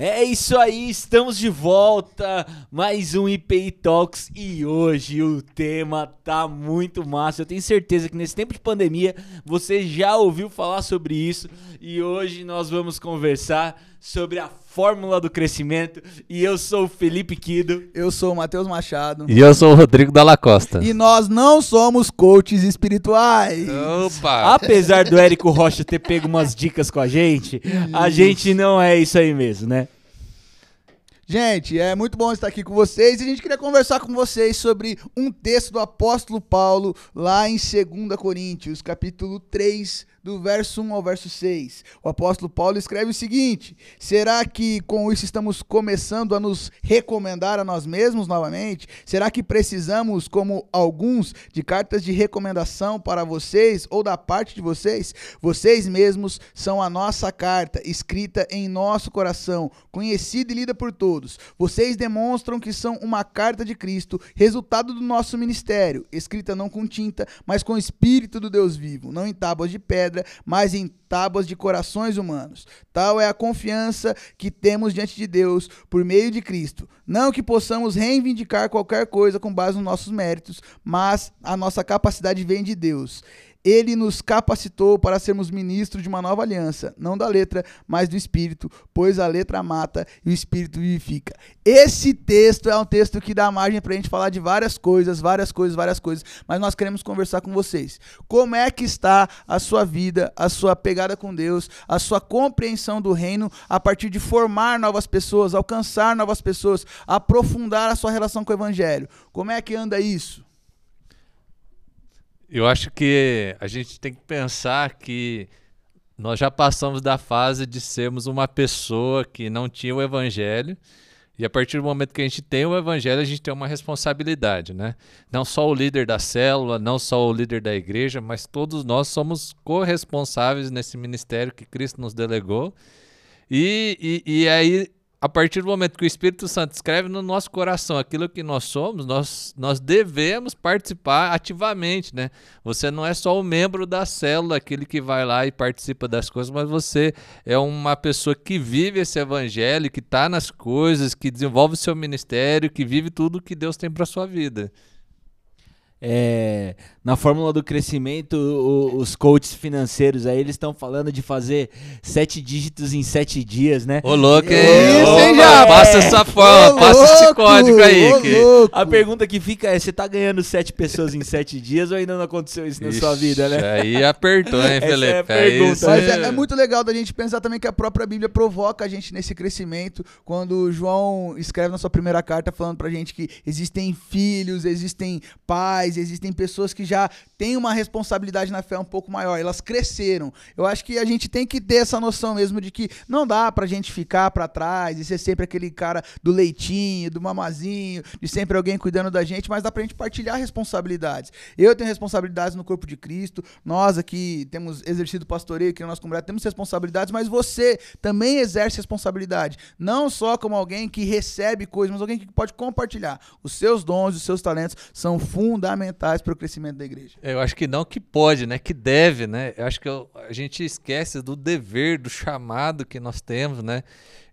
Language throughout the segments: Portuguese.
É isso aí, estamos de volta. Mais um IPI Talks e hoje o tema tá muito massa. Eu tenho certeza que nesse tempo de pandemia você já ouviu falar sobre isso e hoje nós vamos conversar sobre a fórmula do crescimento. E eu sou o Felipe Quido. Eu sou o Matheus Machado. E eu sou o Rodrigo Dalla Costa. E nós não somos coaches espirituais. Opa! Apesar do Érico Rocha ter pego umas dicas com a gente, a gente não é isso aí mesmo, né? Gente, é muito bom estar aqui com vocês e a gente queria conversar com vocês sobre um texto do apóstolo Paulo lá em 2 Coríntios, capítulo 3, do verso 1 ao verso 6. O apóstolo Paulo escreve o seguinte: Será que com isso estamos começando a nos recomendar a nós mesmos novamente? Será que precisamos, como alguns, de cartas de recomendação para vocês ou da parte de vocês? Vocês mesmos são a nossa carta, escrita em nosso coração, conhecida e lida por todos. Vocês demonstram que são uma carta de Cristo, resultado do nosso ministério, escrita não com tinta, mas com o Espírito do Deus vivo, não em tábuas de pedra pedra, mas em tábuas de corações humanos. Tal é a confiança que temos diante de Deus por meio de Cristo. Não que possamos reivindicar qualquer coisa com base nos nossos méritos, mas a nossa capacidade vem de Deus. Ele nos capacitou para sermos ministros de uma nova aliança, não da letra, mas do espírito, pois a letra mata e o espírito vivifica. Esse texto é um texto que dá margem para a gente falar de várias coisas, várias coisas, várias coisas, mas nós queremos conversar com vocês. Como é que está a sua vida, a sua pegada com Deus, a sua compreensão do reino a partir de formar novas pessoas, alcançar novas pessoas, aprofundar a sua relação com o evangelho? Como é que anda isso? Eu acho que a gente tem que pensar que nós já passamos da fase de sermos uma pessoa que não tinha o evangelho. E a partir do momento que a gente tem o evangelho, a gente tem uma responsabilidade, né? Não só o líder da célula, não só o líder da igreja, mas todos nós somos corresponsáveis nesse ministério que Cristo nos delegou. E, e, e aí a partir do momento que o Espírito Santo escreve no nosso coração aquilo que nós somos, nós, nós devemos participar ativamente, né? Você não é só um membro da célula, aquele que vai lá e participa das coisas, mas você é uma pessoa que vive esse evangelho, que está nas coisas, que desenvolve o seu ministério, que vive tudo que Deus tem para sua vida. É, na fórmula do crescimento, o, os coaches financeiros aí, eles estão falando de fazer sete dígitos em sete dias, né? Ô, louco, hein? Isso, hein, já? Passa essa fórmula, ô, passa louco, esse código aí. Que... A pergunta que fica é, você tá ganhando sete pessoas em sete dias ou ainda não aconteceu isso na Ixi, sua vida, né? Aí apertou, hein, Felipe? É, pergunta, é Mas é, é, muito legal da gente pensar também que a própria Bíblia provoca a gente nesse crescimento, quando João escreve na sua primeira carta falando pra gente que existem filhos, existem pais, existem pessoas que já têm uma responsabilidade na fé um pouco maior, elas cresceram. Eu acho que a gente tem que ter essa noção mesmo de que não dá pra gente ficar para trás e ser sempre aquele cara do leitinho, do mamazinho, de sempre alguém cuidando da gente, mas dá pra gente partilhar responsabilidades. Eu tenho responsabilidades no corpo de Cristo, nós aqui temos exercido pastoreio aqui na nossa comunidade, temos responsabilidades, mas você também exerce responsabilidade, não só como alguém que recebe coisas, mas alguém que pode compartilhar. Os seus dons, os seus talentos são fundamentais para o crescimento da igreja. Eu acho que não que pode, né? Que deve, né? Eu acho que eu, a gente esquece do dever, do chamado que nós temos, né?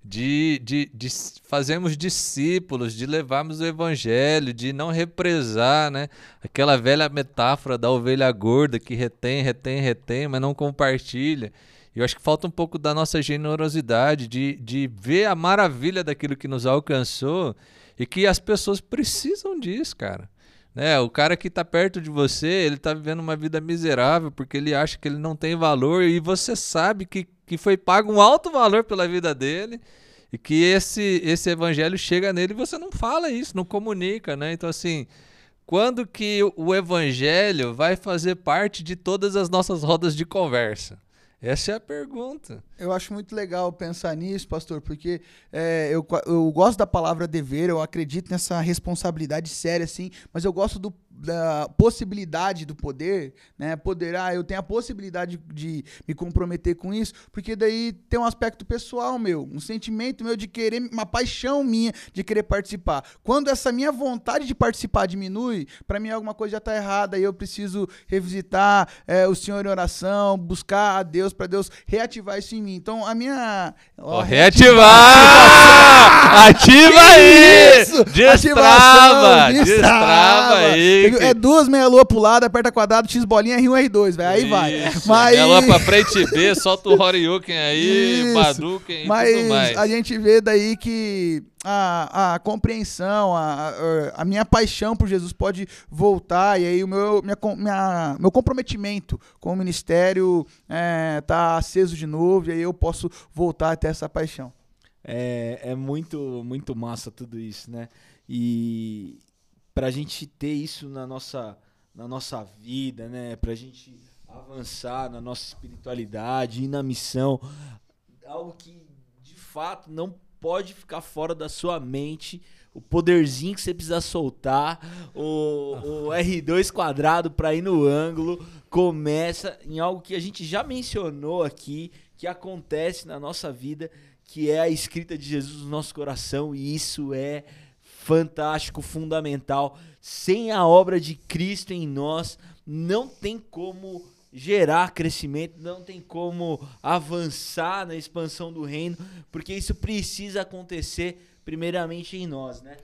De, de, de fazermos discípulos, de levarmos o evangelho, de não represar, né? Aquela velha metáfora da ovelha gorda que retém, retém, retém, mas não compartilha. Eu acho que falta um pouco da nossa generosidade, de, de ver a maravilha daquilo que nos alcançou e que as pessoas precisam disso, cara. Né? O cara que está perto de você, ele está vivendo uma vida miserável porque ele acha que ele não tem valor e você sabe que, que foi pago um alto valor pela vida dele e que esse, esse evangelho chega nele e você não fala isso, não comunica, né? Então, assim, quando que o evangelho vai fazer parte de todas as nossas rodas de conversa? Essa é a pergunta. Eu acho muito legal pensar nisso, pastor, porque é, eu, eu gosto da palavra dever, eu acredito nessa responsabilidade séria, assim, mas eu gosto do da possibilidade do poder, né? Poder, ah, eu tenho a possibilidade de me comprometer com isso, porque daí tem um aspecto pessoal meu, um sentimento meu de querer, uma paixão minha de querer participar. Quando essa minha vontade de participar diminui, para mim alguma coisa já está errada e eu preciso revisitar é, o Senhor em oração, buscar a Deus para Deus reativar isso em mim. Então, a minha. Ó, reativar! Ativa aí! Isso! Destrava! Destrava aí! É duas meia-lua pro lado, aperta quadrado, X bolinha, R1, R2, velho. Aí vai. Isso, Mas, Ela pra frente B, solta o Horyuken aí, Isso. Badouken e mas tudo mais. a gente vê daí que a, a compreensão, a, a, a minha paixão por Jesus pode voltar, e aí o meu, minha, minha- meu comprometimento com o ministério é, tá aceso de novo, e aí eu posso voltar a ter essa paixão. É, é muito, muito massa tudo isso, né? E pra gente ter isso na nossa, na nossa vida, né? Pra gente avançar na nossa espiritualidade e na missão, algo que de fato não pode ficar fora da sua mente. O poderzinho que você precisa soltar, o, o R2 quadrado pra ir no ângulo, começa em algo que a gente já mencionou aqui, que acontece na nossa vida, que é a escrita de Jesus no nosso coração, e isso é fantástico, fundamental. Sem a obra de Cristo em nós, não tem como gerar crescimento, não tem como avançar na expansão do reino, porque isso precisa acontecer primeiramente em nós, né?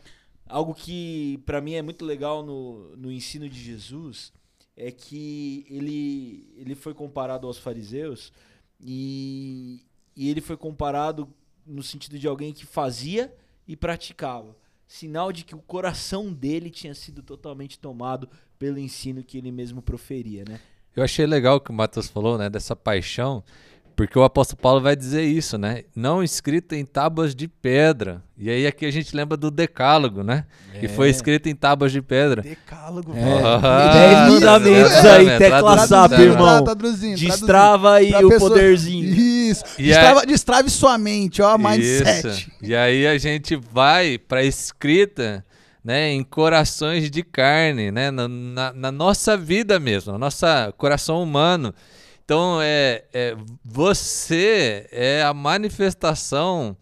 Algo que para mim é muito legal no, no ensino de Jesus é que ele, ele foi comparado aos fariseus e, e ele foi comparado no sentido de alguém que fazia e praticava. Sinal de que o coração dele tinha sido totalmente tomado pelo ensino que ele mesmo proferia, né? Eu achei legal o que o Matheus falou, né, dessa paixão, porque o apóstolo Paulo vai dizer isso, né? Não escrito em tábuas de pedra. E aí aqui a gente lembra do decálogo, né? Que foi É. escrito em tábuas de pedra. Decálogo, É. velho. Ah, Dez mandamentos aí, Traduzindo, tecla traduzindo, SAP, traduzindo. irmão. Traduzindo, Destrava aí o pessoa- poderzinho. Isso. E Destrava, destrave sua mente, ó, mindset. Isso. E aí a gente vai para escrita, né, em corações de carne, né, na, na- na nossa vida mesmo, no nosso coração humano. Então é, é você é a manifestação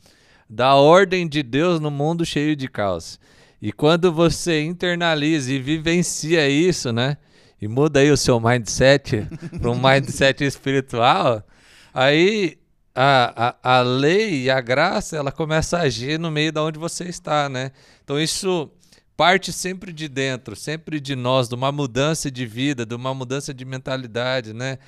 da ordem de Deus no mundo cheio de caos. E quando você internaliza e vivencia isso, né? E muda aí o seu mindset para um mindset espiritual, aí a, a, a lei e a graça ela começa a agir no meio da onde você está, né? Então isso parte sempre de dentro, sempre de nós, de uma mudança de vida, de uma mudança de mentalidade, né?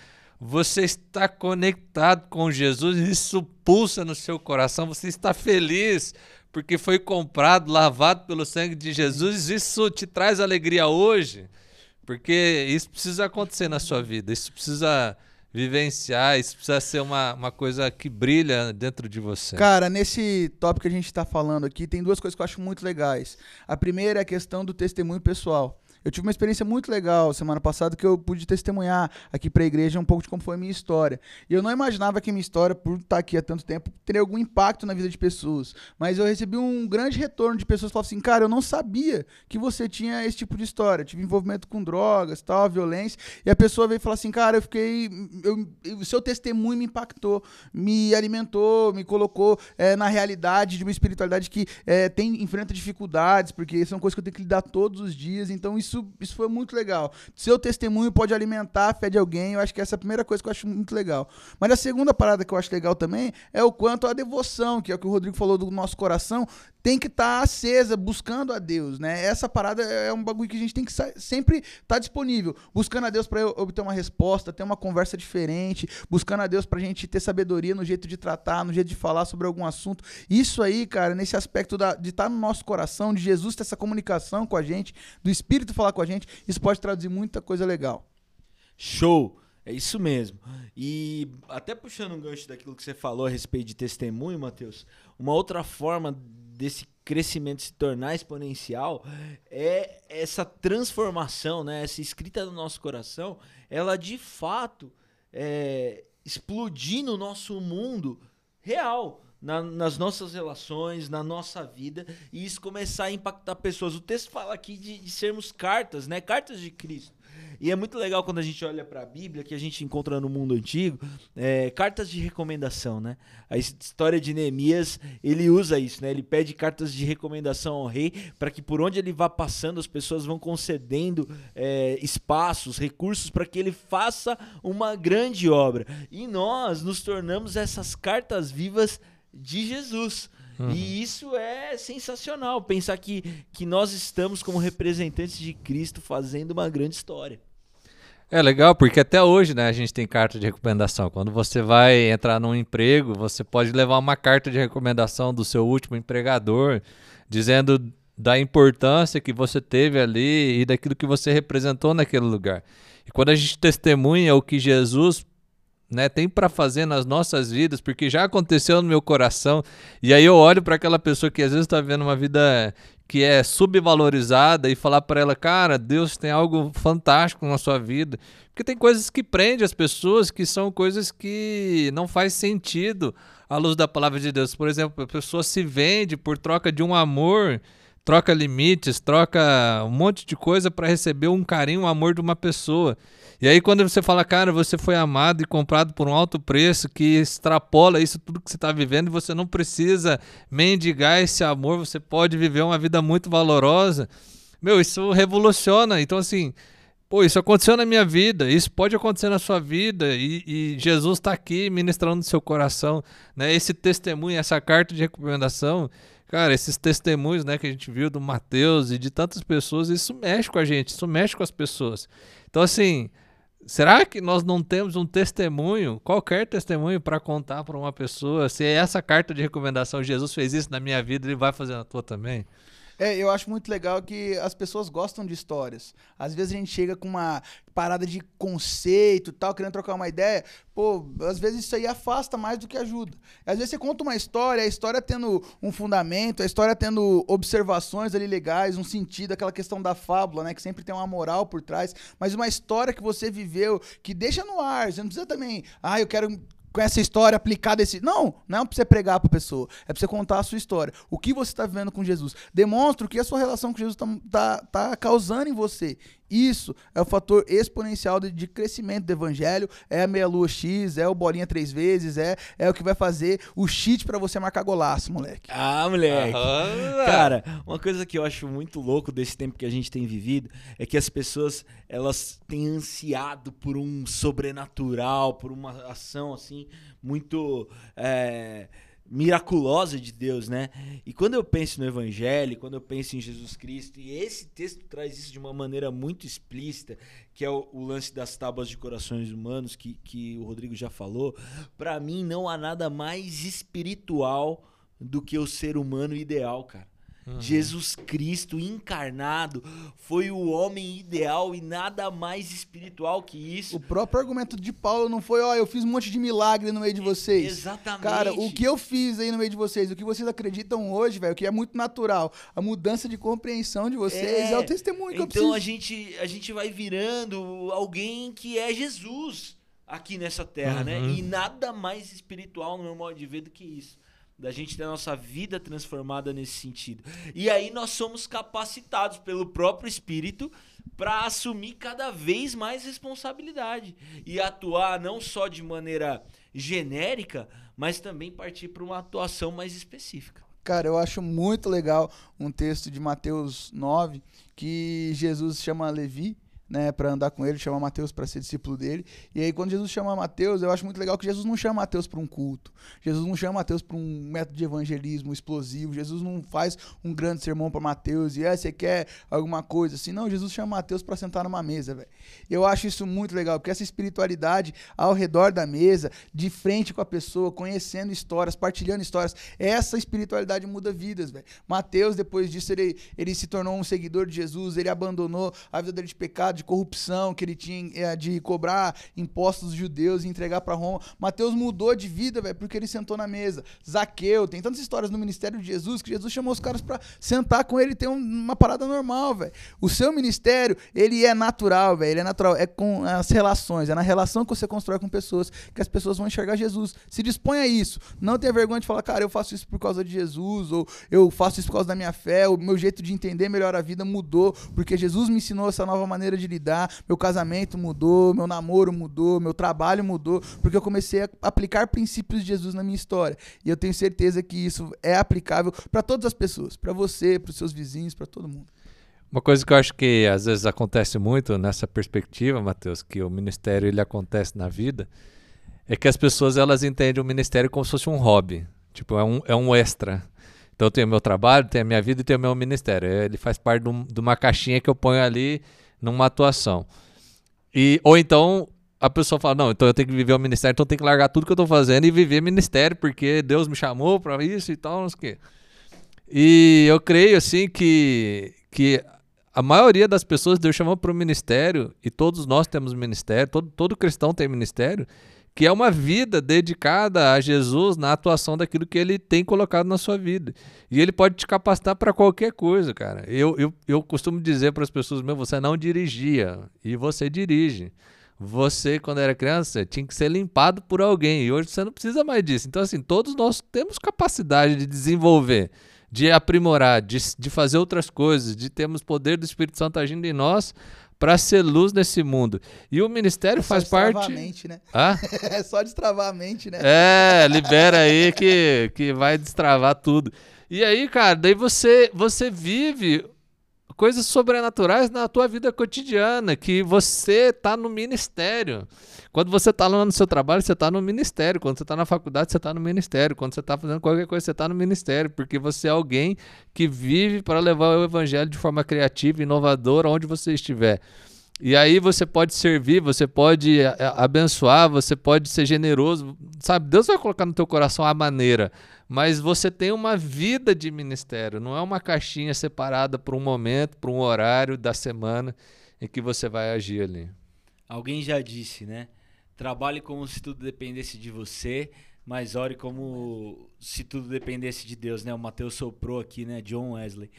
Você está conectado com Jesus, isso pulsa no seu coração, você está feliz porque foi comprado, lavado pelo sangue de Jesus, isso te traz alegria hoje, porque isso precisa acontecer na sua vida, isso precisa vivenciar, isso precisa ser uma, uma coisa que brilha dentro de você. Cara, nesse tópico que a gente tá falando aqui, tem duas coisas que eu acho muito legais. A primeira é a questão do testemunho pessoal. Eu tive uma experiência muito legal semana passada que eu pude testemunhar aqui pra igreja um pouco de como foi a minha história. E eu não imaginava que a minha história, por estar aqui há tanto tempo, teria algum impacto na vida de pessoas. Mas eu recebi um grande retorno de pessoas que falavam assim: cara, eu não sabia que você tinha esse tipo de história. Eu tive envolvimento com drogas, tal, violência. E a pessoa veio falar assim: cara, eu fiquei. o seu testemunho me impactou, me alimentou, me colocou eh, na realidade de uma espiritualidade que eh, tem, enfrenta dificuldades, porque são coisas que eu tenho que lidar todos os dias. Então isso, isso foi muito legal. Seu testemunho pode alimentar a fé de alguém. Eu acho que essa é a primeira coisa que eu acho muito legal. Mas a segunda parada que eu acho legal também é o quanto a devoção, que é o que o Rodrigo falou do nosso coração, tem que estar acesa, buscando a Deus, né? Essa parada é um bagulho que a gente tem que sempre estar disponível, buscando a Deus para obter uma resposta, ter uma conversa diferente, buscando a Deus pra gente ter sabedoria no jeito de tratar, no jeito de falar sobre algum assunto. Isso aí, cara, nesse aspecto da- de estar no nosso coração, de Jesus ter essa comunicação com a gente, do Espírito falar com a gente, isso pode traduzir muita coisa legal. Show! É isso mesmo. E até puxando um gancho daquilo que você falou a respeito de testemunho, Matheus, uma outra forma desse crescimento se tornar exponencial é essa transformação, né? Essa escrita no nosso coração, ela de fato é, explodir no nosso mundo real. Na- nas nossas relações, na nossa vida, e isso começar a impactar pessoas. O texto fala aqui de, de sermos cartas, né? Cartas de Cristo. E é muito legal quando a gente olha para a Bíblia, que a gente encontra no mundo antigo, é, cartas de recomendação, né? A história de Neemias, ele usa isso, né? Ele pede cartas de recomendação ao rei para que por onde ele vá passando, as pessoas vão concedendo é, espaços, recursos para que ele faça uma grande obra. E nós nos tornamos essas cartas vivas de Jesus. Uhum. E isso é sensacional, pensar que, que nós estamos como representantes de Cristo fazendo uma grande história. É legal, porque até hoje né, a gente tem carta de recomendação. Quando você vai entrar num emprego, você pode levar uma carta de recomendação do seu último empregador, dizendo da importância que você teve ali e daquilo que você representou naquele lugar. E quando a gente testemunha o que Jesus né, tem para fazer nas nossas vidas, porque já aconteceu no meu coração. E aí eu olho para aquela pessoa que às vezes está vivendo uma vida que é subvalorizada e falar para ela, cara, Deus tem algo fantástico na sua vida. Porque tem coisas que prendem as pessoas, que são coisas que não faz sentido à luz da palavra de Deus. Por exemplo, a pessoa se vende por troca de um amor, troca limites, troca um monte de coisa para receber um carinho, um amor de uma pessoa. E aí, quando você fala, cara, você foi amado e comprado por um alto preço que extrapola isso tudo que você está vivendo e você não precisa mendigar esse amor, você pode viver uma vida muito valorosa. Meu, isso revoluciona. Então, assim, pô, isso aconteceu na minha vida, isso pode acontecer na sua vida e, e Jesus está aqui ministrando no seu coração, né? Esse testemunho, essa carta de recomendação, cara, esses testemunhos, né, que a gente viu do Mateus e de tantas pessoas, isso mexe com a gente, isso mexe com as pessoas. Então, assim, Será que nós não temos um testemunho, qualquer testemunho, para contar para uma pessoa? Se essa carta de recomendação, Jesus fez isso na minha vida, ele vai fazer na tua também? É, eu acho muito legal que as pessoas gostam de histórias. Às vezes a gente chega com uma parada de conceito tal, querendo trocar uma ideia. Pô, às vezes isso aí afasta mais do que ajuda. Às vezes você conta uma história, a história tendo um fundamento, a história tendo observações ali legais, um sentido, aquela questão da fábula, né? Que sempre tem uma moral por trás. Mas uma história que você viveu, que deixa no ar. Você não precisa também, ah, eu quero com essa história aplicada esse. Não, não é para você pregar para pessoa, é para você contar a sua história. O que você está vivendo com Jesus. Demonstra o que a sua relação com Jesus está tá, tá causando em você. Isso é o fator exponencial de, de crescimento do evangelho. É a meia-lua X, é o bolinha três vezes, é, é o que vai fazer o cheat para você marcar golaço, moleque. Ah, moleque. Cara, uma coisa que eu acho muito louco desse tempo que a gente tem vivido é que as pessoas elas têm ansiado por um sobrenatural, por uma ação assim muito. É miraculosa de Deus, né? E quando eu penso no Evangelho, quando eu penso em Jesus Cristo, e esse texto traz isso de uma maneira muito explícita, que é o, o lance das tábuas de corações humanos, que, que o Rodrigo já falou, para mim não há nada mais espiritual do que o ser humano ideal, cara. Uhum. Jesus Cristo encarnado foi o homem ideal e nada mais espiritual que isso. O próprio argumento de Paulo não foi, ó, eu fiz um monte de milagre no meio de vocês. Exatamente. Cara, o que eu fiz aí no meio de vocês, o que vocês acreditam hoje, velho, que é muito natural, a mudança de compreensão de vocês é, é o testemunho que então eu preciso. Então a gente, a gente vai virando alguém que é Jesus aqui nessa terra, né? uhum. né? E nada mais espiritual no meu modo de ver do que isso da gente ter a nossa vida transformada nesse sentido. E aí nós somos capacitados pelo próprio Espírito para assumir cada vez mais responsabilidade e atuar não só de maneira genérica, mas também partir para uma atuação mais específica. Cara, eu acho muito legal um texto de Mateus 9 que Jesus chama Levi né, para andar com ele, chama Mateus para ser discípulo dele. E aí, quando Jesus chama Mateus, eu acho muito legal que Jesus não chama Mateus para um culto. Jesus não chama Mateus para um método de evangelismo explosivo. Jesus não faz um grande sermão para Mateus e é, você quer alguma coisa assim. Não, Jesus chama Mateus para sentar numa mesa, velho. Eu acho isso muito legal, porque essa espiritualidade ao redor da mesa, de frente com a pessoa, conhecendo histórias, partilhando histórias, essa espiritualidade muda vidas, velho. Mateus, depois disso, ele, ele se tornou um seguidor de Jesus, ele abandonou a vida dele de pecado, de corrupção que ele tinha é, de cobrar impostos judeus e entregar para Roma. Mateus mudou de vida, velho, porque ele sentou na mesa. Zaqueu, tem tantas histórias no ministério de Jesus que Jesus chamou os caras para sentar com ele e ter um, uma parada normal, velho. O seu ministério, ele é natural, velho, ele é natural, é com as relações, é na relação que você constrói com pessoas que as pessoas vão enxergar Jesus. Se dispõe a isso. Não tenha vergonha de falar, cara, eu faço isso por causa de Jesus, ou eu faço isso por causa da minha fé, o meu jeito de entender melhor a vida mudou, porque Jesus me ensinou essa nova maneira de lidar, meu casamento mudou, meu namoro mudou, meu trabalho mudou, porque eu comecei a aplicar princípios de Jesus na minha história. E eu tenho certeza que isso é aplicável para todas as pessoas, para você, para os seus vizinhos, para todo mundo. Uma coisa que eu acho que às vezes acontece muito nessa perspectiva, Mateus, que o ministério ele acontece na vida, é que as pessoas elas entendem o ministério como se fosse um hobby, tipo é um, é um extra. Então eu tenho meu trabalho, tenho a minha vida e tenho o meu ministério. Ele faz parte de, um, de uma caixinha que eu ponho ali numa atuação. E ou então a pessoa fala: "Não, então eu tenho que viver o ministério, então eu tenho que largar tudo que eu estou fazendo e viver ministério, porque Deus me chamou para isso e tal, não sei o quê". E eu creio assim que que a maioria das pessoas Deus chamou para o ministério, e todos nós temos ministério, todo, todo cristão tem ministério, que é uma vida dedicada a Jesus na atuação daquilo que ele tem colocado na sua vida. E ele pode te capacitar para qualquer coisa, cara. Eu, eu, eu costumo dizer para as pessoas, meu, você não dirigia, e você dirige. Você, quando era criança, tinha que ser limpado por alguém, e hoje você não precisa mais disso. Então, assim, todos nós temos capacidade de desenvolver de aprimorar, de, de fazer outras coisas, de termos poder do Espírito Santo agindo em nós para ser luz nesse mundo. E o ministério É só faz destravar parte. a mente, né? Hã? É só destravar a mente, né? É, libera aí que, que vai destravar tudo. E aí, cara, daí você, você vive coisas sobrenaturais na tua vida cotidiana, que você tá no ministério. Quando você tá lá no seu trabalho, você tá no ministério. Quando você tá na faculdade, você tá no ministério. Quando você tá fazendo qualquer coisa, você tá no ministério, porque você é alguém que vive para levar o evangelho de forma criativa, inovadora, onde você estiver. E aí você pode servir, você pode a- a- abençoar, você pode ser generoso, sabe? Deus vai colocar no teu coração a maneira, mas você tem uma vida de ministério, não é uma caixinha separada por um momento, por um horário da semana em que você vai agir ali. Alguém já disse, né? Trabalhe como se tudo dependesse de você, mas ore como se tudo dependesse de Deus, né? O Mateus soprou aqui, né? John Wesley.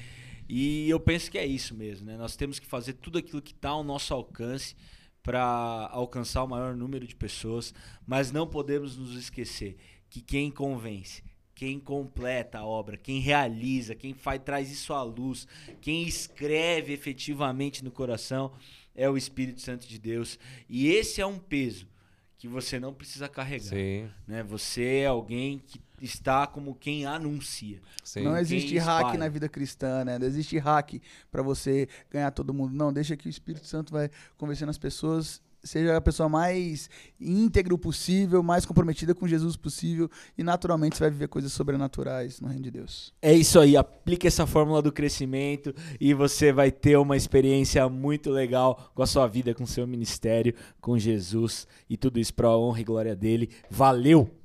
E eu penso que é isso mesmo, né? Nós temos que fazer tudo aquilo que está ao nosso alcance para alcançar o maior número de pessoas, mas não podemos nos esquecer que quem convence, quem completa a obra, quem realiza, quem faz, traz isso à luz, quem escreve efetivamente no coração é o Espírito Santo de Deus. E esse é um peso que você não precisa carregar. Sim, Né? Você é alguém que está como quem anuncia. sim. Não existe Quem hack espalha. na vida cristã, né? Não existe hack pra você ganhar todo mundo. Não, deixa que o Espírito Santo vai convencendo as pessoas. Seja a pessoa mais íntegro possível, mais comprometida com Jesus possível. E naturalmente você vai viver coisas sobrenaturais no reino de Deus. É isso aí, aplique essa fórmula do crescimento e você vai ter uma experiência muito legal com a sua vida, com o seu ministério, com Jesus e tudo isso para a honra e glória dele. Valeu!